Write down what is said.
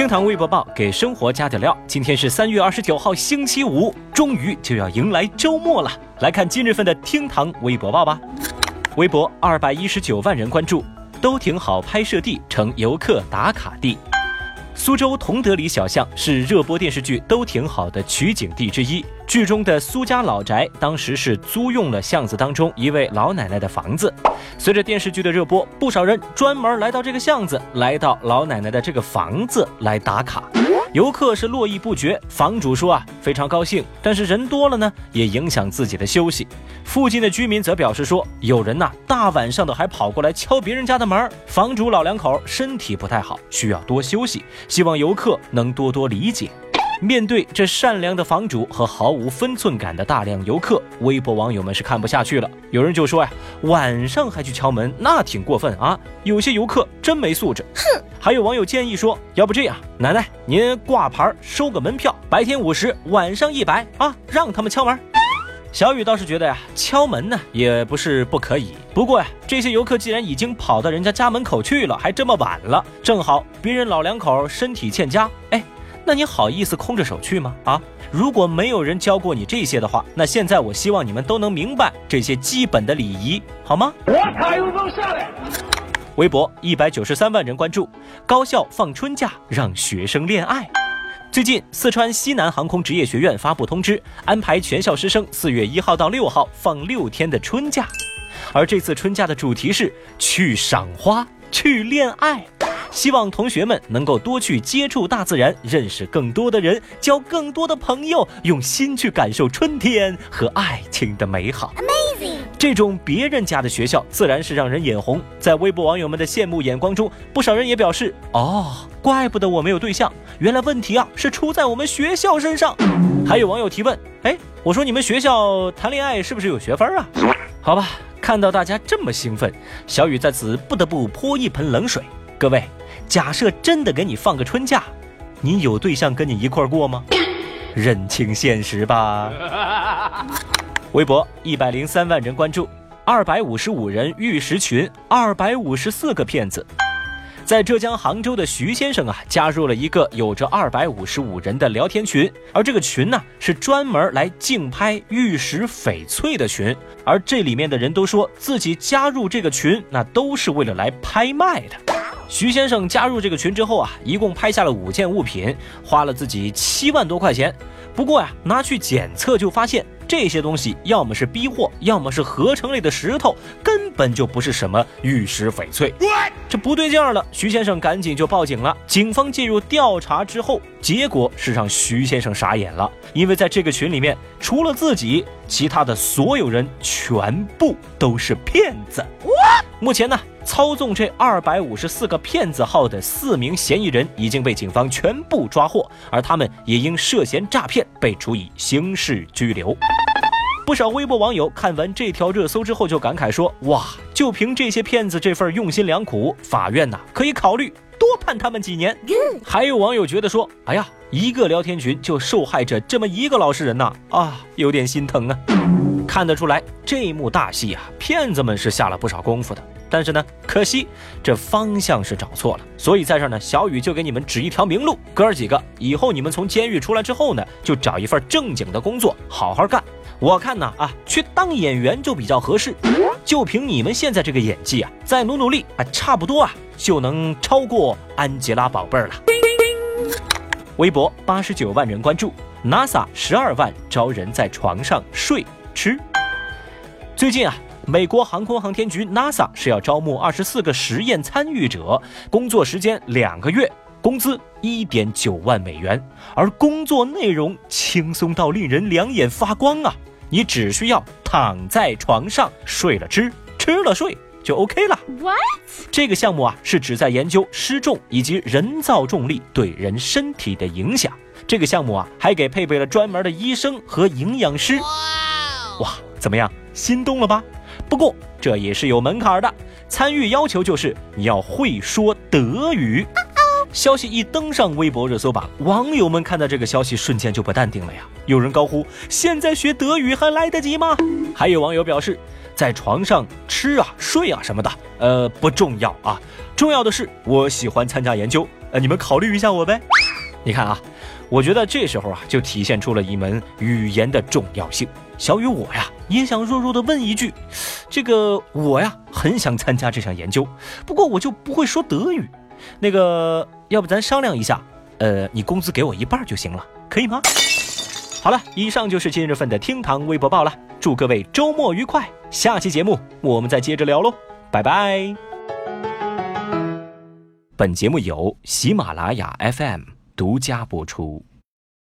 厅堂微博报给生活加点料。今天是三月二十九号，星期五，终于就要迎来周末了。来看今日份的厅堂微博报吧。微博二百一十九万人关注，都挺好。拍摄地成游客打卡地。苏州同德里小巷是热播电视剧《都挺好》的取景地之一。剧中的苏家老宅当时是租用了巷子当中一位老奶奶的房子。随着电视剧的热播，不少人专门来到这个巷子，来到老奶奶的这个房子来打卡。游客是络绎不绝，房主说啊非常高兴，但是人多了呢也影响自己的休息。附近的居民则表示说，有人呐大晚上的还跑过来敲别人家的门。房主老两口身体不太好，需要多休息，希望游客能多多理解。面对这善良的房主和毫无分寸感的大量游客，微博网友们是看不下去了。有人就说呀，晚上还去敲门，那挺过分啊！有些游客真没素质。哼！还有网友建议说，要不这样，奶奶您挂牌收个门票，白天五十，晚上一百啊，让他们敲门。小雨倒是觉得呀，敲门呢也不是不可以。不过呀，这些游客既然已经跑到人家家门口去了，还这么晚了，正好别人老两口身体欠佳，哎。那你好意思空着手去吗？啊，如果没有人教过你这些的话，那现在我希望你们都能明白这些基本的礼仪，好吗？微博一百九十三万人关注，高校放春假让学生恋爱。最近，四川西南航空职业学院发布通知，安排全校师生四月一号到六号放六天的春假，而这次春假的主题是去赏花，去恋爱。希望同学们能够多去接触大自然，认识更多的人，交更多的朋友，用心去感受春天和爱情的美好。Amazing！这种别人家的学校自然是让人眼红。在微博网友们的羡慕眼光中，不少人也表示：“哦，怪不得我没有对象，原来问题啊是出在我们学校身上。”还有网友提问：“哎，我说你们学校谈恋爱是不是有学分啊？”好吧，看到大家这么兴奋，小雨在此不得不泼一盆冷水。各位。假设真的给你放个春假，你有对象跟你一块过吗？认清现实吧。微博一百零三万人关注，二百五十五人玉石群，二百五十四个骗子。在浙江杭州的徐先生啊，加入了一个有着二百五十五人的聊天群，而这个群呢是专门来竞拍玉石翡翠的群，而这里面的人都说自己加入这个群，那都是为了来拍卖的。徐先生加入这个群之后啊，一共拍下了五件物品，花了自己七万多块钱。不过呀，拿去检测就发现这些东西要么是逼货，要么是合成类的石头，根本就不是什么玉石翡翠。这不对劲儿了，徐先生赶紧就报警了。警方介入调查之后，结果是让徐先生傻眼了，因为在这个群里面，除了自己，其他的所有人全部都是骗子。目前呢？操纵这二百五十四个骗子号的四名嫌疑人已经被警方全部抓获，而他们也因涉嫌诈骗被处以刑事拘留。不少微博网友看完这条热搜之后就感慨说：“哇，就凭这些骗子这份用心良苦，法院呐可以考虑多判他们几年。”还有网友觉得说：“哎呀，一个聊天群就受害者这么一个老实人呐，啊，有点心疼啊。”看得出来，这一幕大戏啊，骗子们是下了不少功夫的。但是呢，可惜这方向是找错了，所以在这儿呢，小雨就给你们指一条明路，哥儿几个，以后你们从监狱出来之后呢，就找一份正经的工作，好好干。我看呢，啊，去当演员就比较合适，就凭你们现在这个演技啊，再努努力啊，差不多啊，就能超过安吉拉宝贝儿了。微博八十九万人关注，NASA 十二万招人在床上睡吃。最近啊。美国航空航天局 NASA 是要招募二十四个实验参与者，工作时间两个月，工资一点九万美元，而工作内容轻松到令人两眼发光啊！你只需要躺在床上睡了吃，吃了睡就 OK 了。What？这个项目啊是旨在研究失重以及人造重力对人身体的影响。这个项目啊还给配备了专门的医生和营养师。哇，怎么样，心动了吧？不过这也是有门槛的，参与要求就是你要会说德语。消息一登上微博热搜榜，网友们看到这个消息瞬间就不淡定了呀！有人高呼：“现在学德语还来得及吗？”还有网友表示：“在床上吃啊、睡啊什么的，呃，不重要啊，重要的是我喜欢参加研究，呃，你们考虑一下我呗。你看啊，我觉得这时候啊，就体现出了一门语言的重要性。小雨，我呀也想弱弱的问一句，这个我呀很想参加这项研究，不过我就不会说德语。那个，要不咱商量一下，呃，你工资给我一半就行了，可以吗？好了，以上就是今日份的厅堂微博报了。祝各位周末愉快，下期节目我们再接着聊喽，拜拜。本节目由喜马拉雅 FM 独家播出。